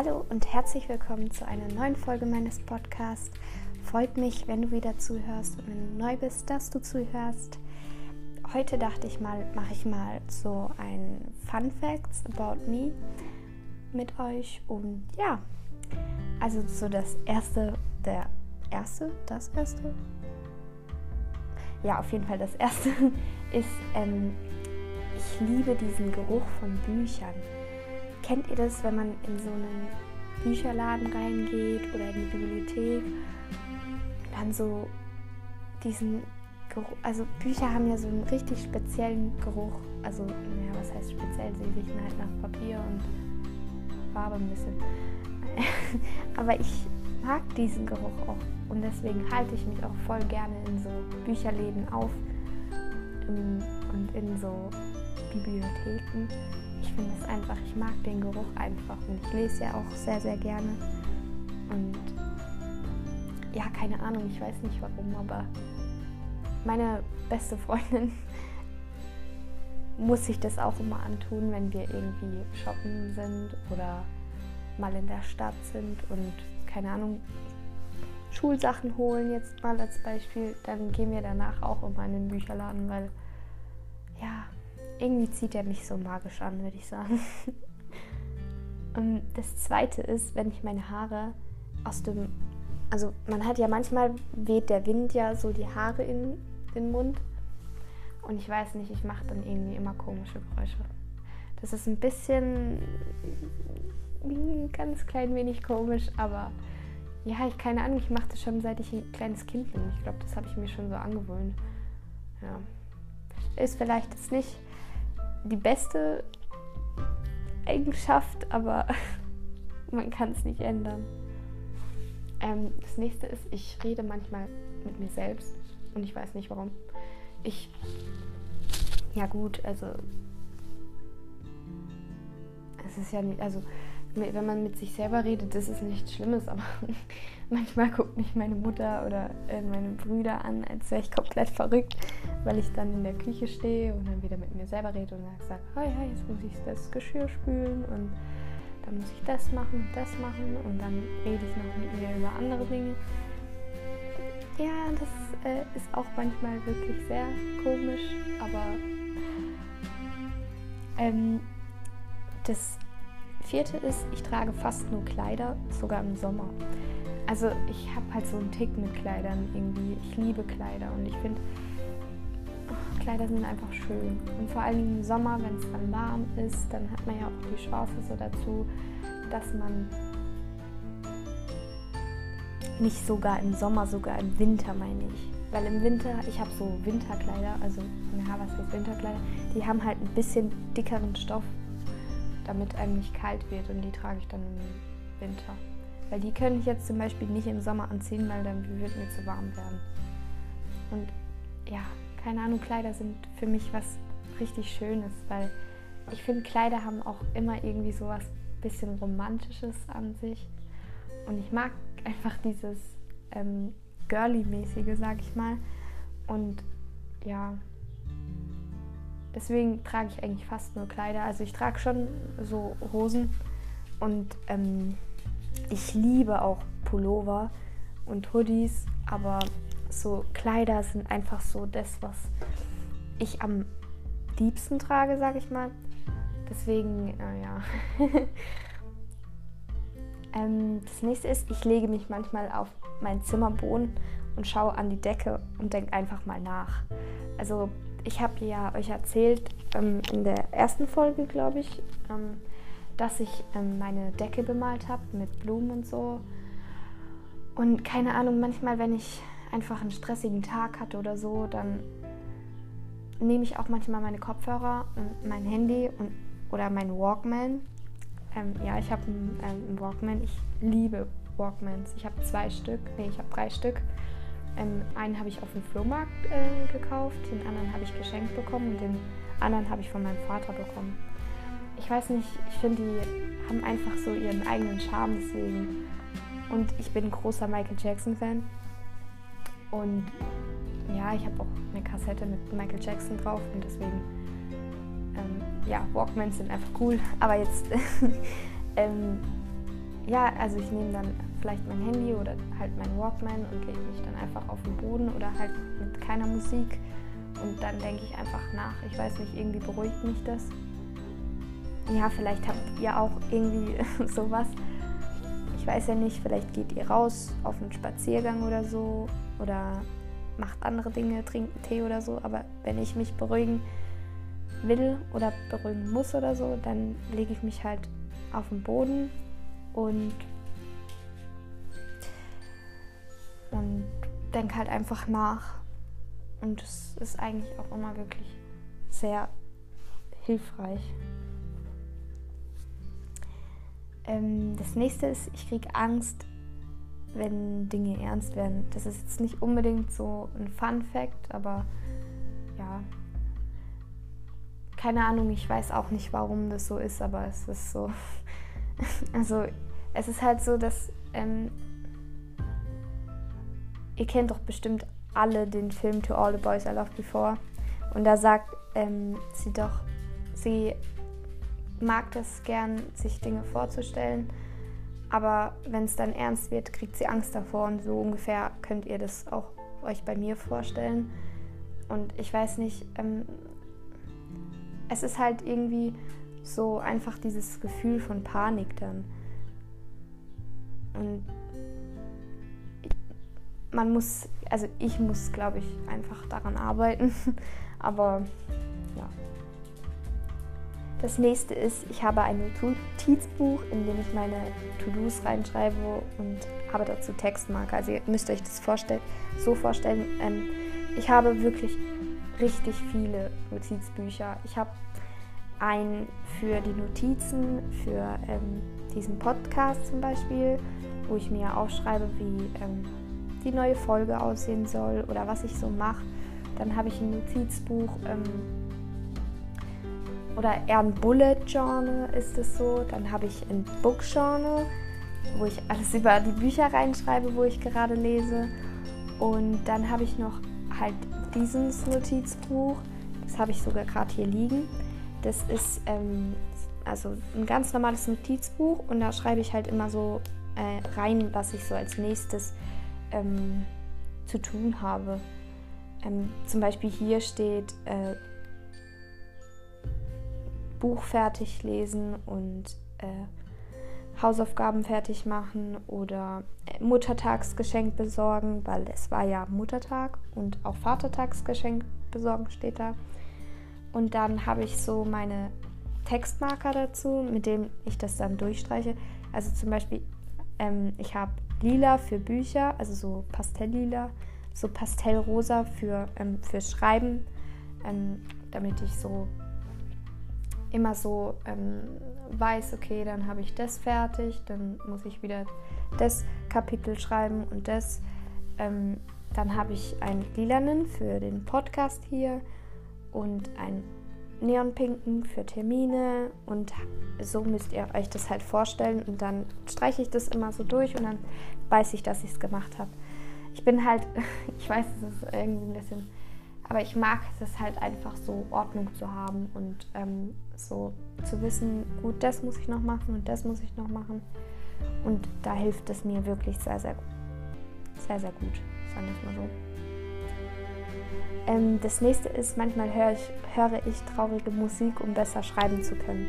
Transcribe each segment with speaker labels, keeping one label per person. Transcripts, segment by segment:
Speaker 1: Hallo und herzlich willkommen zu einer neuen Folge meines Podcasts. Freut mich, wenn du wieder zuhörst und wenn du neu bist, dass du zuhörst. Heute dachte ich mal, mache ich mal so ein Fun Facts about me mit euch und ja, also so das erste, der erste, das erste, ja auf jeden Fall das erste ist, ähm, ich liebe diesen Geruch von Büchern. Kennt ihr das, wenn man in so einen Bücherladen reingeht oder in die Bibliothek dann so diesen Geruch, also Bücher haben ja so einen richtig speziellen Geruch. Also, naja, was heißt speziell? Sie riechen halt nach Papier und Farbe ein bisschen. Aber ich mag diesen Geruch auch und deswegen halte ich mich auch voll gerne in so Bücherläden auf und in so Bibliotheken ich finde es einfach, ich mag den Geruch einfach und ich lese ja auch sehr, sehr gerne. Und ja, keine Ahnung, ich weiß nicht warum, aber meine beste Freundin muss sich das auch immer antun, wenn wir irgendwie shoppen sind oder mal in der Stadt sind und keine Ahnung, Schulsachen holen jetzt mal als Beispiel, dann gehen wir danach auch immer in den Bücherladen, weil ja, irgendwie zieht er mich so magisch an, würde ich sagen. Und das zweite ist, wenn ich meine Haare aus dem. Also, man hat ja manchmal, weht der Wind ja so die Haare in den Mund. Und ich weiß nicht, ich mache dann irgendwie immer komische Geräusche. Das ist ein bisschen. ein ganz klein wenig komisch, aber ja, ich keine Ahnung, ich mache das schon seit ich ein kleines Kind bin. Ich glaube, das habe ich mir schon so angewöhnt. Ja. Ist vielleicht jetzt nicht die beste Eigenschaft, aber man kann es nicht ändern. Ähm, das nächste ist, ich rede manchmal mit mir selbst und ich weiß nicht warum. Ich, ja gut, also es ist ja nicht, also wenn man mit sich selber redet, das ist nichts Schlimmes, aber manchmal guckt mich meine Mutter oder äh, meine Brüder an, als wäre ich komplett verrückt, weil ich dann in der Küche stehe und dann wieder mit mir selber rede und dann sage, hey, hey, jetzt muss ich das Geschirr spülen und dann muss ich das machen und das machen und dann rede ich noch mit mir über andere Dinge. Ja, das äh, ist auch manchmal wirklich sehr komisch, aber ähm, das vierte ist, ich trage fast nur Kleider, sogar im Sommer. Also ich habe halt so einen Tick mit Kleidern irgendwie. Ich liebe Kleider und ich finde, oh, Kleider sind einfach schön. Und vor allem im Sommer, wenn es dann warm ist, dann hat man ja auch die Chance so dazu, dass man nicht sogar im Sommer, sogar im Winter meine ich. Weil im Winter, ich habe so Winterkleider, also, was heißt Winterkleider? Die haben halt ein bisschen dickeren Stoff damit einem nicht kalt wird und die trage ich dann im Winter. Weil die könnte ich jetzt zum Beispiel nicht im Sommer anziehen, weil dann wird mir zu warm werden. Und ja, keine Ahnung, Kleider sind für mich was richtig Schönes, weil ich finde, Kleider haben auch immer irgendwie so was bisschen Romantisches an sich. Und ich mag einfach dieses ähm, Girly-mäßige, sag ich mal. Und ja, Deswegen trage ich eigentlich fast nur Kleider. Also ich trage schon so Hosen und ähm, ich liebe auch Pullover und Hoodies, aber so Kleider sind einfach so das, was ich am liebsten trage, sage ich mal. Deswegen, äh, ja. ähm, das nächste ist, ich lege mich manchmal auf meinen Zimmerboden und schaue an die Decke und denke einfach mal nach. Also ich habe ja euch erzählt ähm, in der ersten Folge, glaube ich, ähm, dass ich ähm, meine Decke bemalt habe mit Blumen und so. Und keine Ahnung, manchmal, wenn ich einfach einen stressigen Tag hatte oder so, dann nehme ich auch manchmal meine Kopfhörer und mein Handy und, oder mein Walkman. Ähm, ja, ich habe einen, ähm, einen Walkman. Ich liebe Walkmans. Ich habe zwei Stück, nee, ich habe drei Stück. Ähm, einen habe ich auf dem Flohmarkt äh, gekauft, den anderen habe ich geschenkt bekommen und den anderen habe ich von meinem Vater bekommen. Ich weiß nicht, ich finde, die haben einfach so ihren eigenen Charme deswegen. Und ich bin ein großer Michael Jackson-Fan. Und ja, ich habe auch eine Kassette mit Michael Jackson drauf und deswegen, ähm, ja, Walkmans sind einfach cool. Aber jetzt ähm, ja, also ich nehme dann vielleicht mein Handy oder halt mein Walkman und lege mich dann einfach auf den Boden oder halt mit keiner Musik und dann denke ich einfach nach. Ich weiß nicht, irgendwie beruhigt mich das. Ja, vielleicht habt ihr auch irgendwie sowas. Ich weiß ja nicht, vielleicht geht ihr raus auf einen Spaziergang oder so oder macht andere Dinge, trinkt einen Tee oder so. Aber wenn ich mich beruhigen will oder beruhigen muss oder so, dann lege ich mich halt auf den Boden und, und denke halt einfach nach. Und es ist eigentlich auch immer wirklich sehr hilfreich. Ähm, das nächste ist, ich kriege Angst, wenn Dinge ernst werden. Das ist jetzt nicht unbedingt so ein Fun Fact, aber ja, keine Ahnung, ich weiß auch nicht, warum das so ist, aber es ist so. also es ist halt so, dass ähm, ihr kennt doch bestimmt alle den Film To All the Boys I Loved Before und da sagt ähm, sie doch, sie mag das gern, sich Dinge vorzustellen, aber wenn es dann ernst wird, kriegt sie Angst davor und so ungefähr könnt ihr das auch euch bei mir vorstellen. Und ich weiß nicht, ähm, es ist halt irgendwie so einfach dieses Gefühl von Panik dann. Und man muss, also ich muss, glaube ich, einfach daran arbeiten. Aber ja. Das nächste ist, ich habe ein Notizbuch, in dem ich meine To-Dos reinschreibe und habe dazu Textmarker. Also ihr müsst euch das vorstellen, so vorstellen. Ähm, ich habe wirklich richtig viele Notizbücher. Ich habe ein für die Notizen, für ähm, diesen Podcast zum Beispiel, wo ich mir aufschreibe, wie ähm, die neue Folge aussehen soll oder was ich so mache. Dann habe ich ein Notizbuch ähm, oder eher ein Bullet Journal ist es so. Dann habe ich ein Book Journal, wo ich alles über die Bücher reinschreibe, wo ich gerade lese. Und dann habe ich noch halt dieses Notizbuch. Das habe ich sogar gerade hier liegen. Das ist ähm, also ein ganz normales Notizbuch und da schreibe ich halt immer so äh, rein, was ich so als nächstes ähm, zu tun habe. Ähm, zum Beispiel hier steht äh, Buch fertig lesen und äh, Hausaufgaben fertig machen oder äh, Muttertagsgeschenk besorgen, weil es war ja Muttertag und auch Vatertagsgeschenk besorgen steht da. Und dann habe ich so meine Textmarker dazu, mit dem ich das dann durchstreiche. Also zum Beispiel, ähm, ich habe lila für Bücher, also so pastelllila, so pastellrosa für, ähm, fürs Schreiben, ähm, damit ich so immer so ähm, weiß, okay, dann habe ich das fertig, dann muss ich wieder das Kapitel schreiben und das. Ähm, dann habe ich einen lilanen für den Podcast hier und einen neonpinken für Termine und so müsst ihr euch das halt vorstellen und dann streiche ich das immer so durch und dann weiß ich, dass ich es gemacht habe. Ich bin halt, ich weiß, es ist irgendwie ein bisschen, aber ich mag es halt einfach so Ordnung zu haben und ähm, so zu wissen, gut, das muss ich noch machen und das muss ich noch machen und da hilft es mir wirklich sehr, sehr, sehr, sehr gut, sagen wir es mal so. Ähm, das nächste ist, manchmal höre ich, höre ich traurige Musik, um besser schreiben zu können.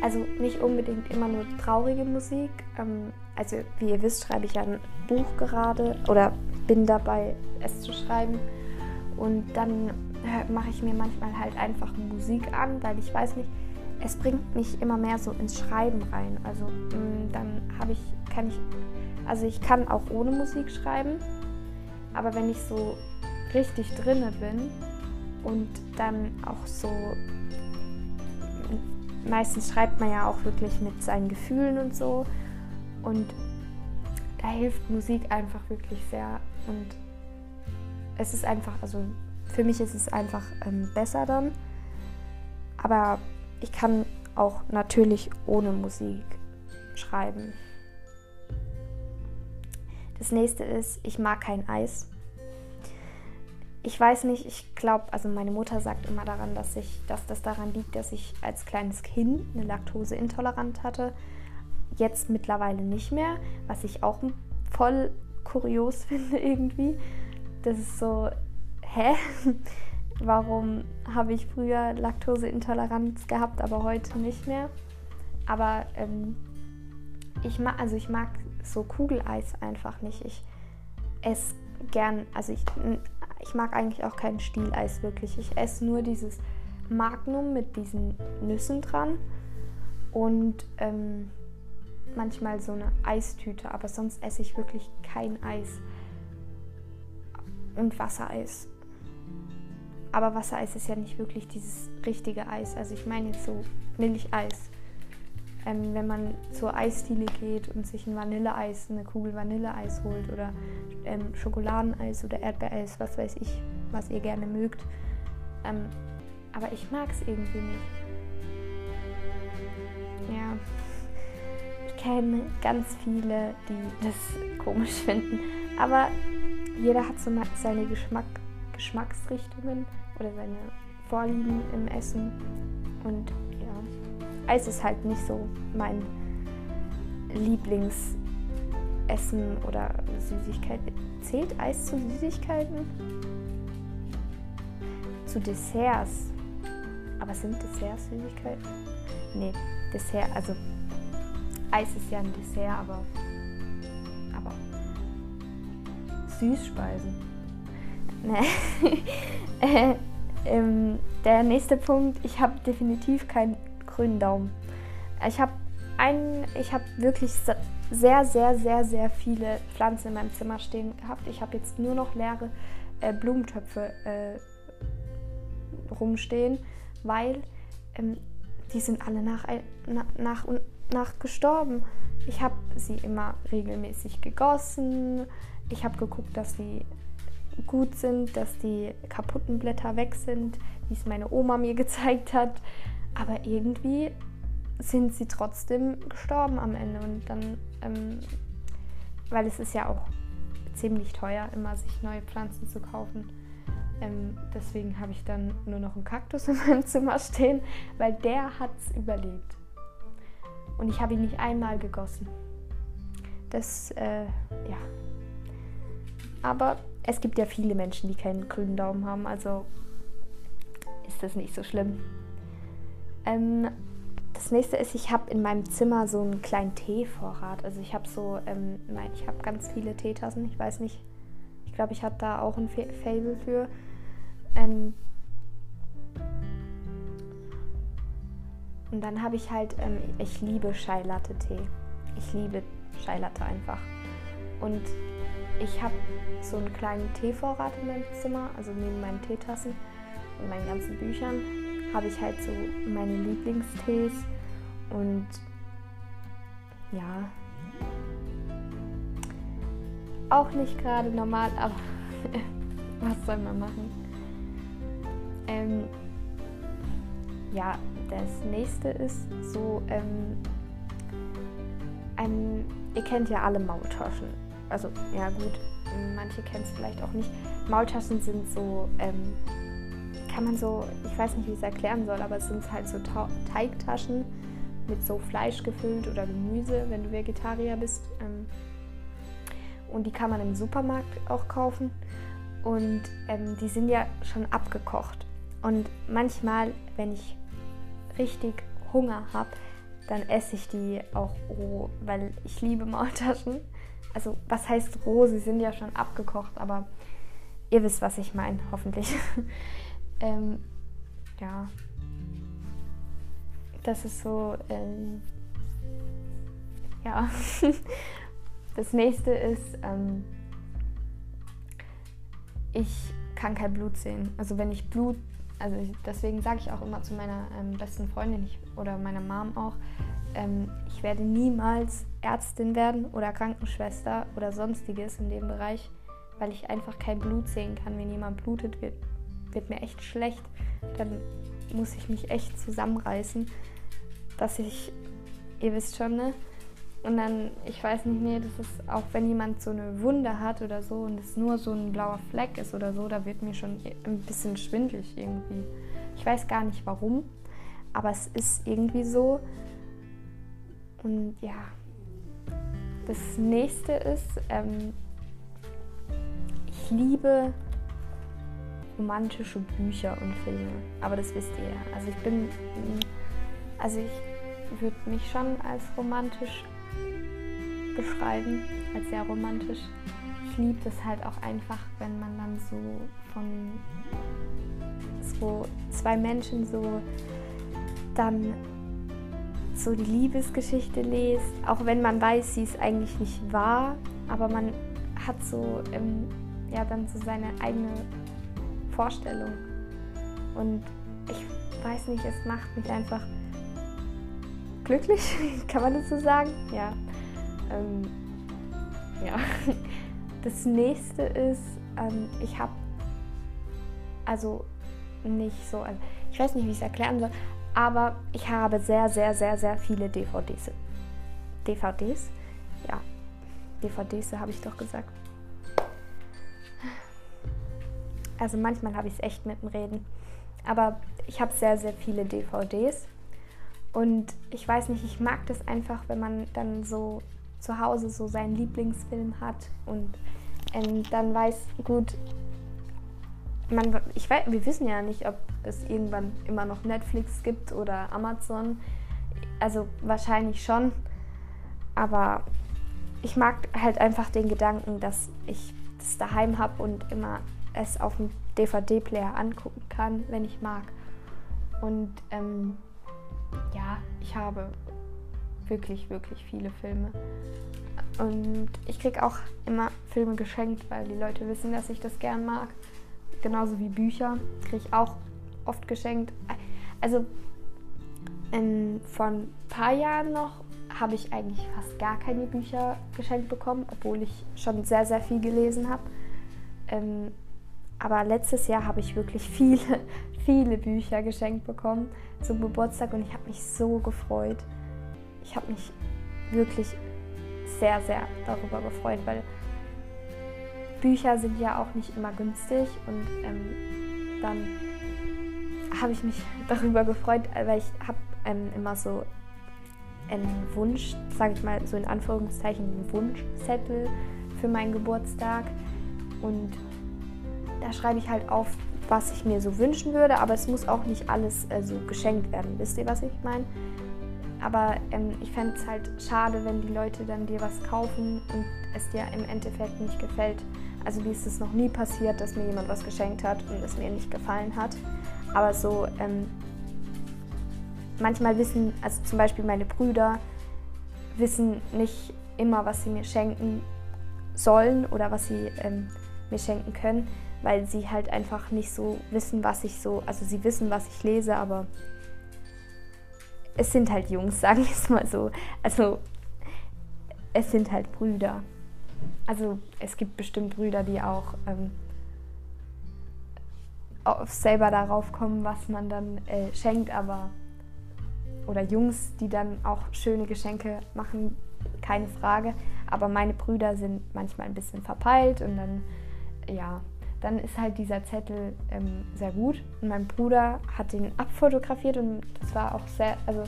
Speaker 1: Also nicht unbedingt immer nur traurige Musik. Ähm, also wie ihr wisst, schreibe ich ein Buch gerade oder bin dabei, es zu schreiben. Und dann mache ich mir manchmal halt einfach Musik an, weil ich weiß nicht, es bringt mich immer mehr so ins Schreiben rein. Also mm, dann habe ich, kann ich, also ich kann auch ohne Musik schreiben, aber wenn ich so richtig drinne bin und dann auch so meistens schreibt man ja auch wirklich mit seinen Gefühlen und so und da hilft Musik einfach wirklich sehr und es ist einfach, also für mich ist es einfach ähm, besser dann, aber ich kann auch natürlich ohne Musik schreiben. Das nächste ist, ich mag kein Eis ich weiß nicht, ich glaube, also meine Mutter sagt immer daran, dass, ich, dass das daran liegt, dass ich als kleines Kind eine Laktoseintoleranz hatte. jetzt mittlerweile nicht mehr, was ich auch voll kurios finde irgendwie. Das ist so, hä? Warum habe ich früher Laktoseintoleranz gehabt, aber heute nicht mehr? Aber ähm, ich mag, also ich mag so Kugeleis einfach nicht. Ich esse gern, also ich, ich mag eigentlich auch kein Stieleis wirklich. Ich esse nur dieses Magnum mit diesen Nüssen dran und ähm, manchmal so eine Eistüte, aber sonst esse ich wirklich kein Eis. Und Wassereis. Aber Wassereis ist ja nicht wirklich dieses richtige Eis. Also ich meine jetzt so Milcheis. Ähm, wenn man zur Eisdiele geht und sich ein Vanilleeis, eine Kugel Vanilleeis holt oder ähm, Schokoladeneis oder Erdbeereis, was weiß ich, was ihr gerne mögt. Ähm, aber ich mag es irgendwie nicht. Ja, ich kenne ganz viele, die das komisch finden. Aber jeder hat so seine Geschmack, Geschmacksrichtungen oder seine Vorlieben im Essen. Und Eis ist halt nicht so mein Lieblingsessen oder Süßigkeit. Zählt Eis zu Süßigkeiten? Zu Desserts. Aber sind Desserts Süßigkeiten? Nee, Dessert, also Eis ist ja ein Dessert, aber, aber Süßspeisen. Nee. äh, ähm, der nächste Punkt, ich habe definitiv keinen grünen Daumen. Ich habe einen, ich habe wirklich sehr, sehr, sehr, sehr viele Pflanzen in meinem Zimmer stehen gehabt. Ich habe jetzt nur noch leere äh, Blumentöpfe äh, rumstehen, weil ähm, die sind alle nach, nach, nach, nach gestorben. Ich habe sie immer regelmäßig gegossen. Ich habe geguckt, dass die gut sind, dass die kaputten Blätter weg sind, wie es meine Oma mir gezeigt hat. Aber irgendwie sind sie trotzdem gestorben am Ende. Und dann, ähm, weil es ist ja auch ziemlich teuer, immer sich neue Pflanzen zu kaufen. Ähm, deswegen habe ich dann nur noch einen Kaktus in meinem Zimmer stehen, weil der hat es überlebt. Und ich habe ihn nicht einmal gegossen. Das, äh, ja. Aber es gibt ja viele Menschen, die keinen grünen Daumen haben, also ist das nicht so schlimm. Ähm, das nächste ist, ich habe in meinem Zimmer so einen kleinen Teevorrat. Also ich habe so, ähm, ich habe ganz viele Teetassen. Ich weiß nicht, ich glaube, ich habe da auch ein Fable für. Ähm, und dann habe ich halt, ähm, ich liebe Chai Latte Tee. Ich liebe Chai Latte einfach. Und ich habe so einen kleinen Teevorrat in meinem Zimmer, also neben meinen Teetassen und meinen ganzen Büchern habe ich halt so meine Lieblingstees und ja, auch nicht gerade normal, aber was soll man machen? Ähm, ja, das nächste ist so, ähm, ein, ihr kennt ja alle Maultaschen. Also, ja gut, manche kennen es vielleicht auch nicht. Maultaschen sind so, ähm, kann man so, ich weiß nicht, wie ich es erklären soll, aber es sind halt so Ta Teigtaschen mit so Fleisch gefüllt oder Gemüse, wenn du Vegetarier bist. Ähm, und die kann man im Supermarkt auch kaufen. Und ähm, die sind ja schon abgekocht. Und manchmal, wenn ich richtig Hunger habe, dann esse ich die auch roh, weil ich liebe Maultaschen. Also was heißt roh? Sie sind ja schon abgekocht, aber ihr wisst, was ich meine, hoffentlich. ähm, ja, das ist so, ähm, ja. das nächste ist, ähm, ich kann kein Blut sehen. Also wenn ich Blut also ich, deswegen sage ich auch immer zu meiner ähm, besten Freundin ich, oder meiner Mom auch, ähm, ich werde niemals Ärztin werden oder Krankenschwester oder sonstiges in dem Bereich, weil ich einfach kein Blut sehen kann. Wenn jemand blutet, wird, wird mir echt schlecht. Dann muss ich mich echt zusammenreißen, dass ich, ihr wisst schon, ne? Und dann, ich weiß nicht, nee, das ist auch, wenn jemand so eine Wunde hat oder so und es nur so ein blauer Fleck ist oder so, da wird mir schon ein bisschen schwindlig irgendwie. Ich weiß gar nicht warum, aber es ist irgendwie so. Und ja, das nächste ist, ähm, ich liebe romantische Bücher und Filme. Aber das wisst ihr ja. Also ich bin, also ich würde mich schon als romantisch beschreiben, als sehr romantisch. Ich liebe das halt auch einfach, wenn man dann so von so zwei Menschen so dann so die Liebesgeschichte lest, auch wenn man weiß, sie ist eigentlich nicht wahr, aber man hat so ähm, ja dann so seine eigene Vorstellung und ich weiß nicht, es macht mich einfach glücklich, kann man das so sagen? Ja. Ähm, ja. Das nächste ist, ähm, ich habe also nicht so, also ich weiß nicht, wie ich es erklären soll, aber ich habe sehr, sehr, sehr, sehr viele DVDs. DVDs? Ja, DVDs habe ich doch gesagt. Also manchmal habe ich es echt mit dem Reden. Aber ich habe sehr, sehr viele DVDs. Und ich weiß nicht, ich mag das einfach, wenn man dann so zu Hause so seinen Lieblingsfilm hat und ähm, dann weiß, gut, man, ich weiß, wir wissen ja nicht, ob es irgendwann immer noch Netflix gibt oder Amazon. Also wahrscheinlich schon. Aber ich mag halt einfach den Gedanken, dass ich das daheim habe und immer es auf dem DVD-Player angucken kann, wenn ich mag. Und ähm, ja, ich habe wirklich, wirklich viele Filme. Und ich kriege auch immer Filme geschenkt, weil die Leute wissen, dass ich das gern mag genauso wie Bücher, kriege ich auch oft geschenkt. Also in, vor ein paar Jahren noch habe ich eigentlich fast gar keine Bücher geschenkt bekommen, obwohl ich schon sehr, sehr viel gelesen habe. Ähm, aber letztes Jahr habe ich wirklich viele, viele Bücher geschenkt bekommen zum Geburtstag und ich habe mich so gefreut. Ich habe mich wirklich sehr, sehr darüber gefreut, weil Bücher sind ja auch nicht immer günstig und ähm, dann habe ich mich darüber gefreut, weil ich habe ähm, immer so einen Wunsch, sage ich mal so in Anführungszeichen, einen Wunschzettel für meinen Geburtstag und da schreibe ich halt auf, was ich mir so wünschen würde, aber es muss auch nicht alles äh, so geschenkt werden. Wisst ihr, was ich meine? Aber ähm, ich fände es halt schade, wenn die Leute dann dir was kaufen und es dir im Endeffekt nicht gefällt. Also mir ist es noch nie passiert, dass mir jemand was geschenkt hat und es mir nicht gefallen hat. Aber so ähm, manchmal wissen, also zum Beispiel meine Brüder wissen nicht immer, was sie mir schenken sollen oder was sie ähm, mir schenken können, weil sie halt einfach nicht so wissen, was ich so, also sie wissen, was ich lese, aber es sind halt Jungs, sagen wir es mal so. Also es sind halt Brüder. Also es gibt bestimmt Brüder, die auch ähm, selber darauf kommen, was man dann äh, schenkt, aber oder Jungs, die dann auch schöne Geschenke machen, keine Frage. Aber meine Brüder sind manchmal ein bisschen verpeilt und dann, ja, dann ist halt dieser Zettel ähm, sehr gut. Und mein Bruder hat den abfotografiert und das war auch sehr, also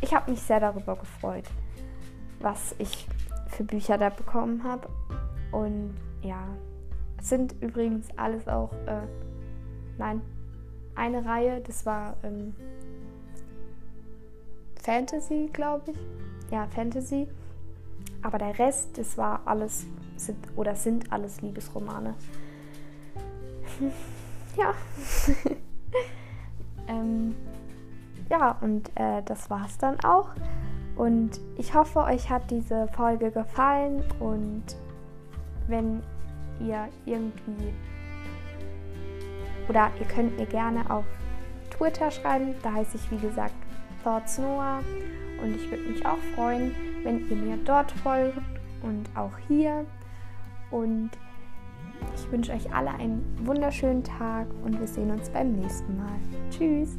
Speaker 1: ich habe mich sehr darüber gefreut, was ich für Bücher da bekommen habe. Und ja, es sind übrigens alles auch, äh, nein, eine Reihe, das war ähm, Fantasy, glaube ich. Ja, Fantasy. Aber der Rest, das war alles, sind, oder sind alles Liebesromane. Ja. ähm, ja, und äh, das war's dann auch. Und ich hoffe, euch hat diese Folge gefallen und wenn ihr irgendwie oder ihr könnt mir gerne auf Twitter schreiben, da heiße ich wie gesagt Thoughts Noah und ich würde mich auch freuen, wenn ihr mir dort folgt und auch hier und ich wünsche euch alle einen wunderschönen Tag und wir sehen uns beim nächsten Mal. Tschüss!